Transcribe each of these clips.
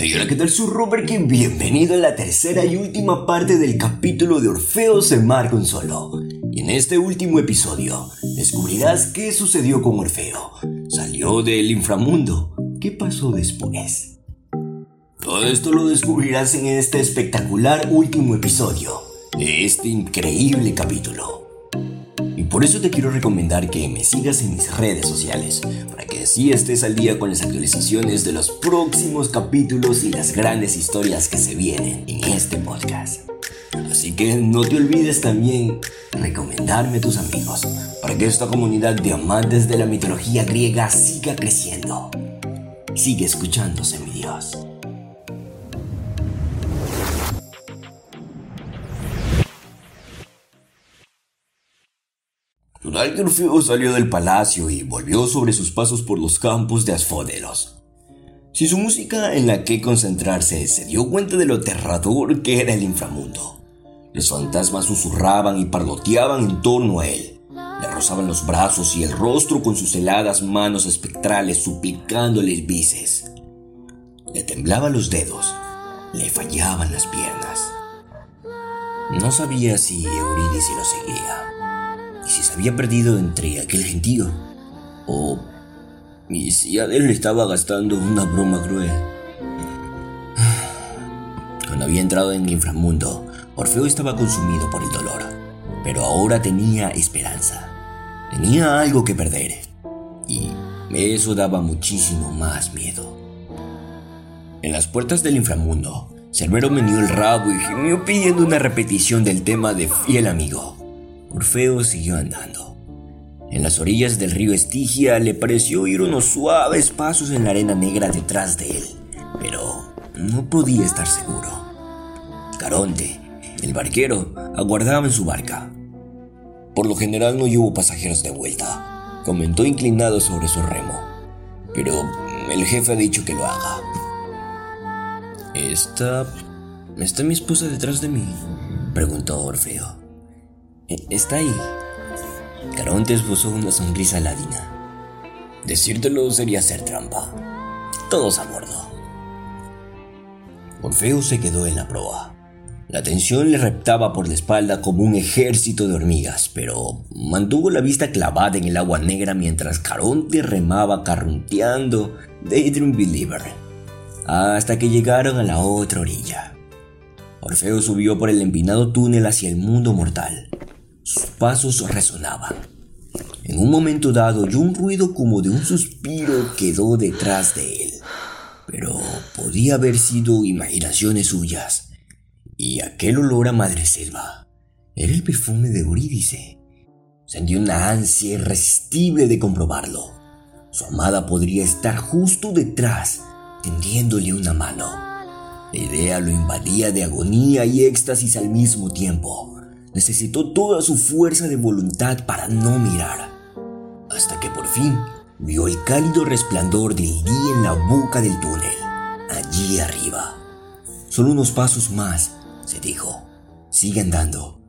Hey, hola, ¿qué tal? Soy Robert bienvenido a la tercera y última parte del capítulo de Orfeo se marca un solo. Y en este último episodio descubrirás qué sucedió con Orfeo. Salió del inframundo. ¿Qué pasó después? Todo esto lo descubrirás en este espectacular último episodio de este increíble capítulo. Por eso te quiero recomendar que me sigas en mis redes sociales, para que así estés al día con las actualizaciones de los próximos capítulos y las grandes historias que se vienen en este podcast. Así que no te olvides también recomendarme a tus amigos, para que esta comunidad de amantes de la mitología griega siga creciendo. Sigue escuchándose, mi Dios. Total que Orfeo salió del palacio y volvió sobre sus pasos por los campos de Asfódelos. Sin su música en la que concentrarse, se dio cuenta de lo aterrador que era el inframundo. Los fantasmas susurraban y parloteaban en torno a él. Le rozaban los brazos y el rostro con sus heladas manos espectrales suplicándole vices. Le temblaban los dedos, le fallaban las piernas. No sabía si Eurídice lo seguía y si se había perdido entre aquel gentío, o y si Hades le estaba gastando una broma cruel. Cuando había entrado en el inframundo, Orfeo estaba consumido por el dolor, pero ahora tenía esperanza. Tenía algo que perder, y eso daba muchísimo más miedo. En las puertas del inframundo, Cerbero meneó el rabo y gimió pidiendo una repetición del tema de Fiel Amigo. Orfeo siguió andando. En las orillas del río Estigia le pareció oír unos suaves pasos en la arena negra detrás de él, pero no podía estar seguro. Caronte, el barquero, aguardaba en su barca. Por lo general no hubo pasajeros de vuelta, comentó inclinado sobre su remo, pero el jefe ha dicho que lo haga. ¿Está... ¿Está mi esposa detrás de mí? preguntó Orfeo. Está ahí. Caronte esbozó una sonrisa ladina. Decírtelo sería hacer trampa. Todos a bordo. Orfeo se quedó en la proa. La tensión le reptaba por la espalda como un ejército de hormigas, pero mantuvo la vista clavada en el agua negra mientras Caronte remaba carrunteando Daydream Believer, hasta que llegaron a la otra orilla. Orfeo subió por el empinado túnel hacia el mundo mortal. Sus pasos resonaban. En un momento dado oyó un ruido como de un suspiro quedó detrás de él. Pero podía haber sido imaginaciones suyas. Y aquel olor a madre selva era el perfume de Eurídice. Sentí una ansia irresistible de comprobarlo. Su amada podría estar justo detrás, tendiéndole una mano. La idea lo invadía de agonía y éxtasis al mismo tiempo. Necesitó toda su fuerza de voluntad para no mirar, hasta que por fin vio el cálido resplandor del día en la boca del túnel, allí arriba. Solo unos pasos más, se dijo. Sigue andando.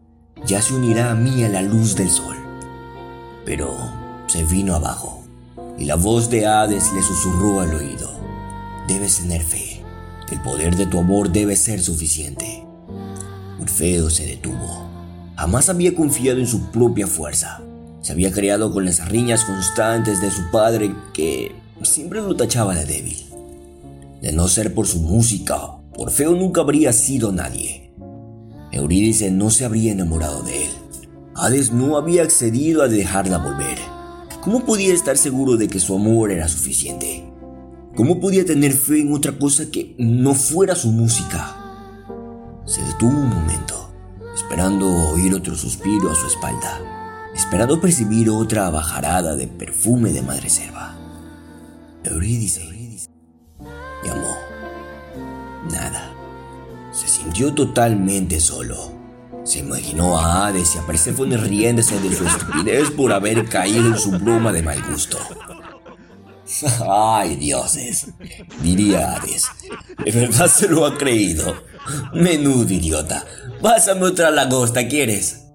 Ya se unirá a mí a la luz del sol. Pero se vino abajo, y la voz de Hades le susurró al oído. Debes tener fe. El poder de tu amor debe ser suficiente. Orfeo se detuvo. Jamás había confiado en su propia fuerza. Se había creado con las riñas constantes de su padre que siempre lo tachaba de débil. De no ser por su música, Orfeo nunca habría sido nadie. Eurídice no se habría enamorado de él. Hades no había accedido a dejarla volver. ¿Cómo podía estar seguro de que su amor era suficiente? ¿Cómo podía tener fe en otra cosa que no fuera su música? Se detuvo un momento esperando oír otro suspiro a su espalda, esperando percibir otra bajarada de perfume de madre selva. Eurídice llamó. Nada. Se sintió totalmente solo. Se imaginó a Hades y a Perséfone riéndose de su estupidez por haber caído en su broma de mal gusto. Ay, dioses, diría Hades. ¿De verdad se lo ha creído? Menudo idiota. Pásame otra lagosta, ¿quieres?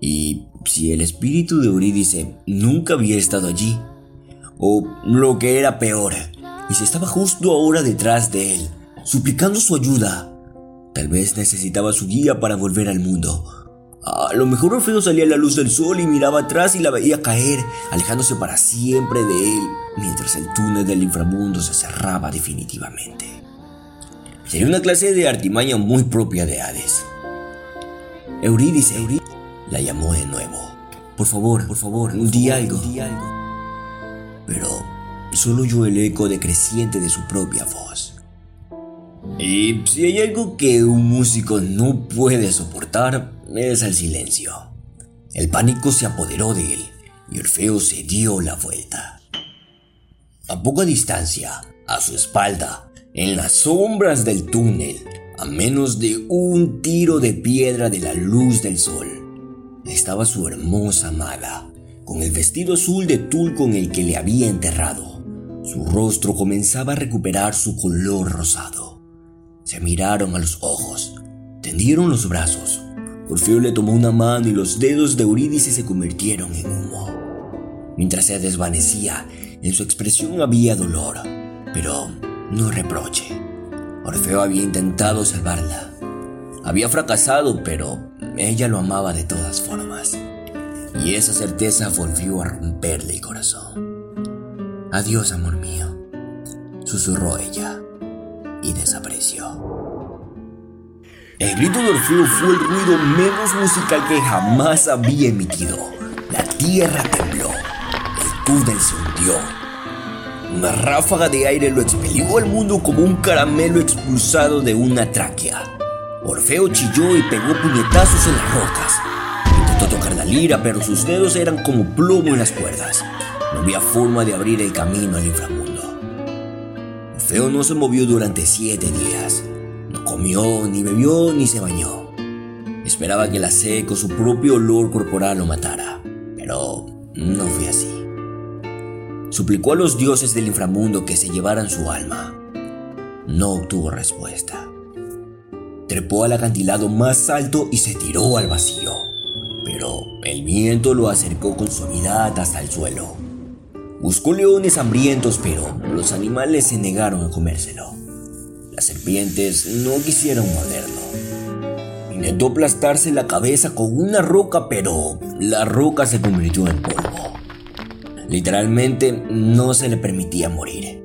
Y si el espíritu de Eurídice nunca había estado allí, o lo que era peor, y si estaba justo ahora detrás de él, suplicando su ayuda. Tal vez necesitaba su guía para volver al mundo. A lo mejor Orfeo salía a la luz del sol y miraba atrás y la veía caer, alejándose para siempre de él, mientras el túnel del inframundo se cerraba definitivamente. Sería una clase de artimaña muy propia de Hades. Eurídice, Eurídice, la llamó de nuevo. Por favor, por favor, di algo. Pero solo oyó el eco decreciente de su propia voz. Y si hay algo que un músico no puede soportar, es el silencio. El pánico se apoderó de él y Orfeo se dio la vuelta. A poca distancia, a su espalda, en las sombras del túnel, a menos de un tiro de piedra de la luz del sol, estaba su hermosa amada, con el vestido azul de tul con el que le había enterrado. Su rostro comenzaba a recuperar su color rosado. Se miraron a los ojos, tendieron los brazos Orfeo le tomó una mano y los dedos de Eurídice se convirtieron en humo. Mientras se desvanecía, en su expresión había dolor, pero no reproche. Orfeo había intentado salvarla. Había fracasado, pero ella lo amaba de todas formas. Y esa certeza volvió a romperle el corazón. Adiós, amor mío, susurró ella y desapareció. El grito de Orfeo fue el ruido menos musical que jamás había emitido. La tierra tembló, el túnel se hundió. Una ráfaga de aire lo expelió al mundo como un caramelo expulsado de una tráquea. Orfeo chilló y pegó puñetazos en las rocas. Intentó tocar la lira, pero sus dedos eran como plomo en las cuerdas. No había forma de abrir el camino al inframundo. Orfeo no se movió durante siete días comió, ni bebió, ni se bañó. Esperaba que la sed con su propio olor corporal lo matara, pero no fue así. Suplicó a los dioses del inframundo que se llevaran su alma. No obtuvo respuesta. Trepó al acantilado más alto y se tiró al vacío, pero el viento lo acercó con suavidad hasta el suelo. Buscó leones hambrientos, pero los animales se negaron a comérselo. Las serpientes no quisieron morderlo. Intentó aplastarse la cabeza con una roca, pero la roca se convirtió en polvo. Literalmente no se le permitía morir.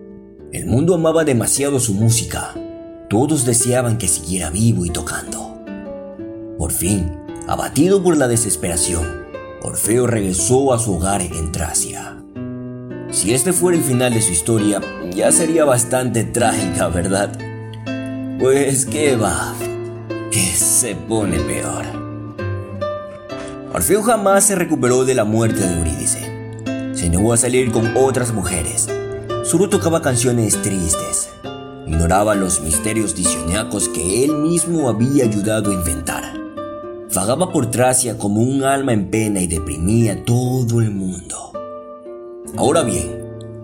El mundo amaba demasiado su música. Todos deseaban que siguiera vivo y tocando. Por fin, abatido por la desesperación, Orfeo regresó a su hogar en Tracia. Si este fuera el final de su historia, ya sería bastante trágica, ¿verdad? Pues qué va, que se pone peor. Orfeo jamás se recuperó de la muerte de Eurídice. Se negó a salir con otras mujeres. Solo tocaba canciones tristes. Ignoraba los misterios disioniacos que él mismo había ayudado a inventar. Vagaba por Tracia como un alma en pena y deprimía todo el mundo. Ahora bien,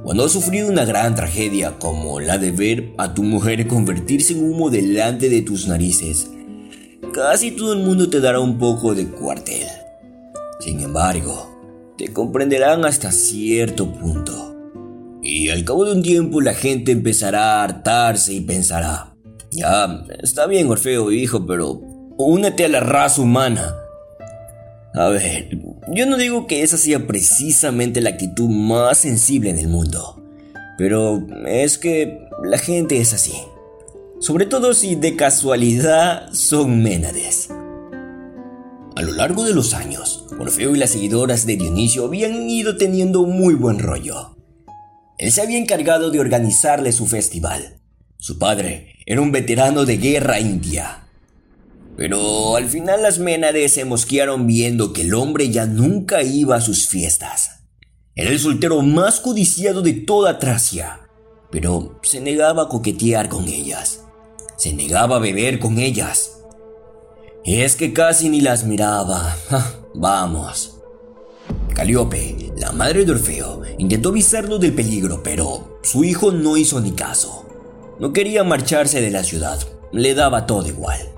cuando has sufrido una gran tragedia como la de ver a tu mujer convertirse en humo delante de tus narices, casi todo el mundo te dará un poco de cuartel. Sin embargo, te comprenderán hasta cierto punto. Y al cabo de un tiempo la gente empezará a hartarse y pensará, ya, está bien Orfeo, hijo, pero únete a la raza humana. A ver, yo no digo que esa sea precisamente la actitud más sensible en el mundo, pero es que la gente es así. Sobre todo si de casualidad son Ménades. A lo largo de los años, Orfeo y las seguidoras de Dionisio habían ido teniendo muy buen rollo. Él se había encargado de organizarle su festival. Su padre era un veterano de guerra india pero al final las Ménades se mosquearon viendo que el hombre ya nunca iba a sus fiestas. Era el soltero más codiciado de toda Tracia, pero se negaba a coquetear con ellas. Se negaba a beber con ellas. Y es que casi ni las miraba. Vamos. Calíope, la madre de Orfeo, intentó avisarlo del peligro, pero su hijo no hizo ni caso. No quería marcharse de la ciudad, le daba todo igual.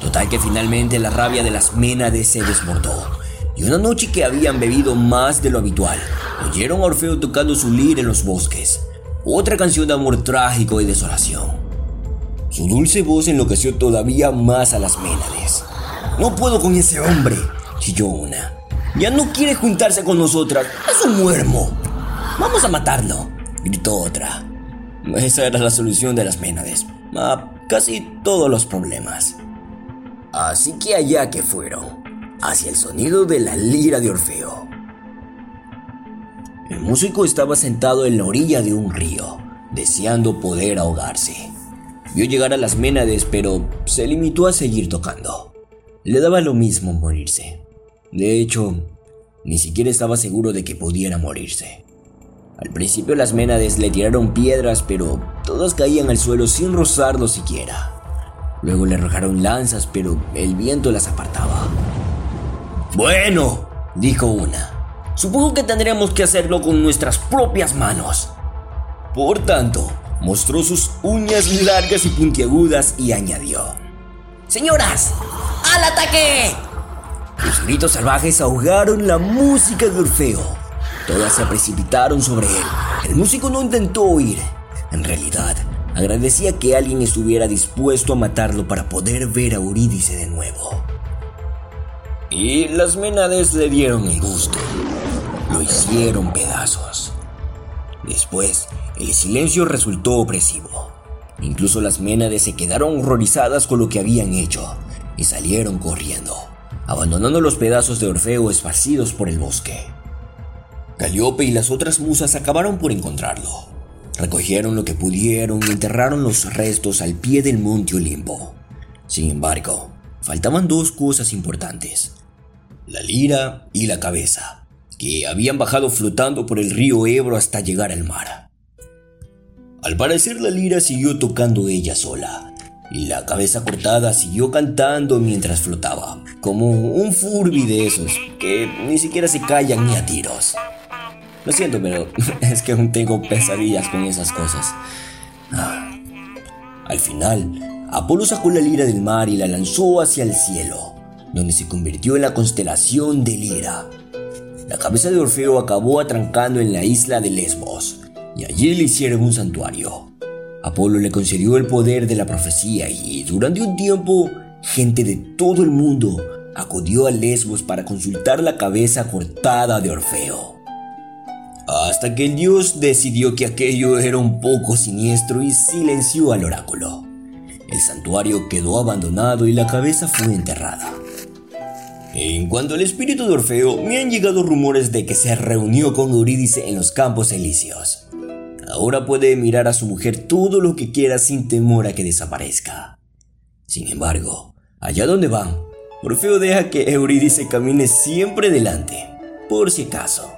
Total que finalmente la rabia de las Ménades se desbordó. Y una noche que habían bebido más de lo habitual, oyeron a Orfeo tocando su lira en los bosques. otra canción de amor trágico y desolación. Su dulce voz enloqueció todavía más a las Ménades. No puedo con ese hombre, chilló una. Ya no quiere juntarse con nosotras, es un muermo. Vamos a matarlo, gritó otra. Esa era la solución de las Ménades a casi todos los problemas. Así que allá que fueron, hacia el sonido de la lira de Orfeo. El músico estaba sentado en la orilla de un río, deseando poder ahogarse. Vio llegar a las Ménades, pero se limitó a seguir tocando. Le daba lo mismo morirse. De hecho, ni siquiera estaba seguro de que pudiera morirse. Al principio las Ménades le tiraron piedras, pero todas caían al suelo sin rozarlo siquiera. Luego le arrojaron lanzas, pero el viento las apartaba. Bueno, dijo una. Supongo que tendremos que hacerlo con nuestras propias manos. Por tanto, mostró sus uñas largas y puntiagudas y añadió. Señoras, al ataque. Los gritos salvajes ahogaron la música de Orfeo. Todas se precipitaron sobre él. El músico no intentó huir. En realidad, agradecía que alguien estuviera dispuesto a matarlo para poder ver a Eurídice de nuevo. Y las Ménades le dieron el gusto lo hicieron pedazos. Después, el silencio resultó opresivo. Incluso las Ménades se quedaron horrorizadas con lo que habían hecho y salieron corriendo, abandonando los pedazos de Orfeo esparcidos por el bosque. Caliope y las otras musas acabaron por encontrarlo. Recogieron lo que pudieron y enterraron los restos al pie del monte Olimpo. Sin embargo, faltaban dos cosas importantes, la lira y la cabeza que habían bajado flotando por el río Ebro hasta llegar al mar. Al parecer la lira siguió tocando ella sola, y la cabeza cortada siguió cantando mientras flotaba, como un furby de esos, que ni siquiera se callan ni a tiros. Lo siento, pero es que aún tengo pesadillas con esas cosas. Ah. Al final, Apolo sacó la lira del mar y la lanzó hacia el cielo, donde se convirtió en la constelación de Lira, la cabeza de Orfeo acabó atrancando en la isla de Lesbos, y allí le hicieron un santuario. Apolo le concedió el poder de la profecía y durante un tiempo gente de todo el mundo acudió a Lesbos para consultar la cabeza cortada de Orfeo. Hasta que el dios decidió que aquello era un poco siniestro y silenció al oráculo. El santuario quedó abandonado y la cabeza fue enterrada. En cuanto al espíritu de Orfeo, me han llegado rumores de que se reunió con Eurídice en los campos elíseos. Ahora puede mirar a su mujer todo lo que quiera sin temor a que desaparezca. Sin embargo, allá donde van, Orfeo deja que Eurídice camine siempre delante, por si acaso.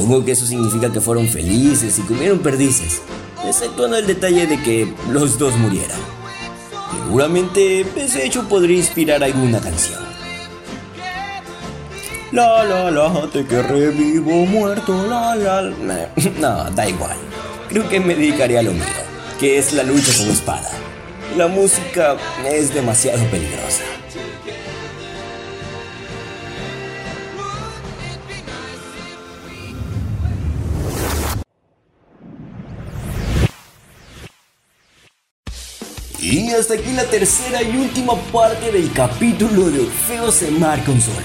Supongo que eso significa que fueron felices y comieron perdices, exceptuando el detalle de que los dos murieran. Seguramente ese hecho podría inspirar alguna canción. La la la, te que revivo muerto, la la. No, da igual. Creo que me dedicaré a lo mío, que es la lucha con espada. La música es demasiado peligrosa. Y hasta aquí la tercera y última parte del capítulo de Orfeo se marca un solo.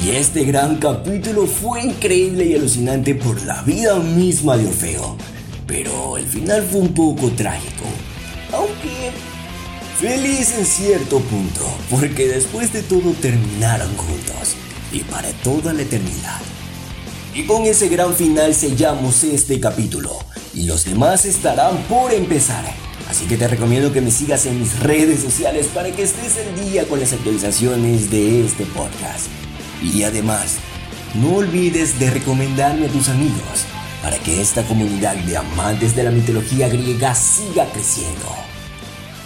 Y este gran capítulo fue increíble y alucinante por la vida misma de Orfeo. Pero el final fue un poco trágico. Aunque feliz en cierto punto, porque después de todo terminaron juntos y para toda la eternidad. Y con ese gran final sellamos este capítulo y los demás estarán por empezar. Así que te recomiendo que me sigas en mis redes sociales para que estés al día con las actualizaciones de este podcast. Y además, no olvides de recomendarme a tus amigos para que esta comunidad de amantes de la mitología griega siga creciendo.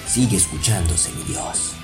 Sigue escuchándose, mi Dios.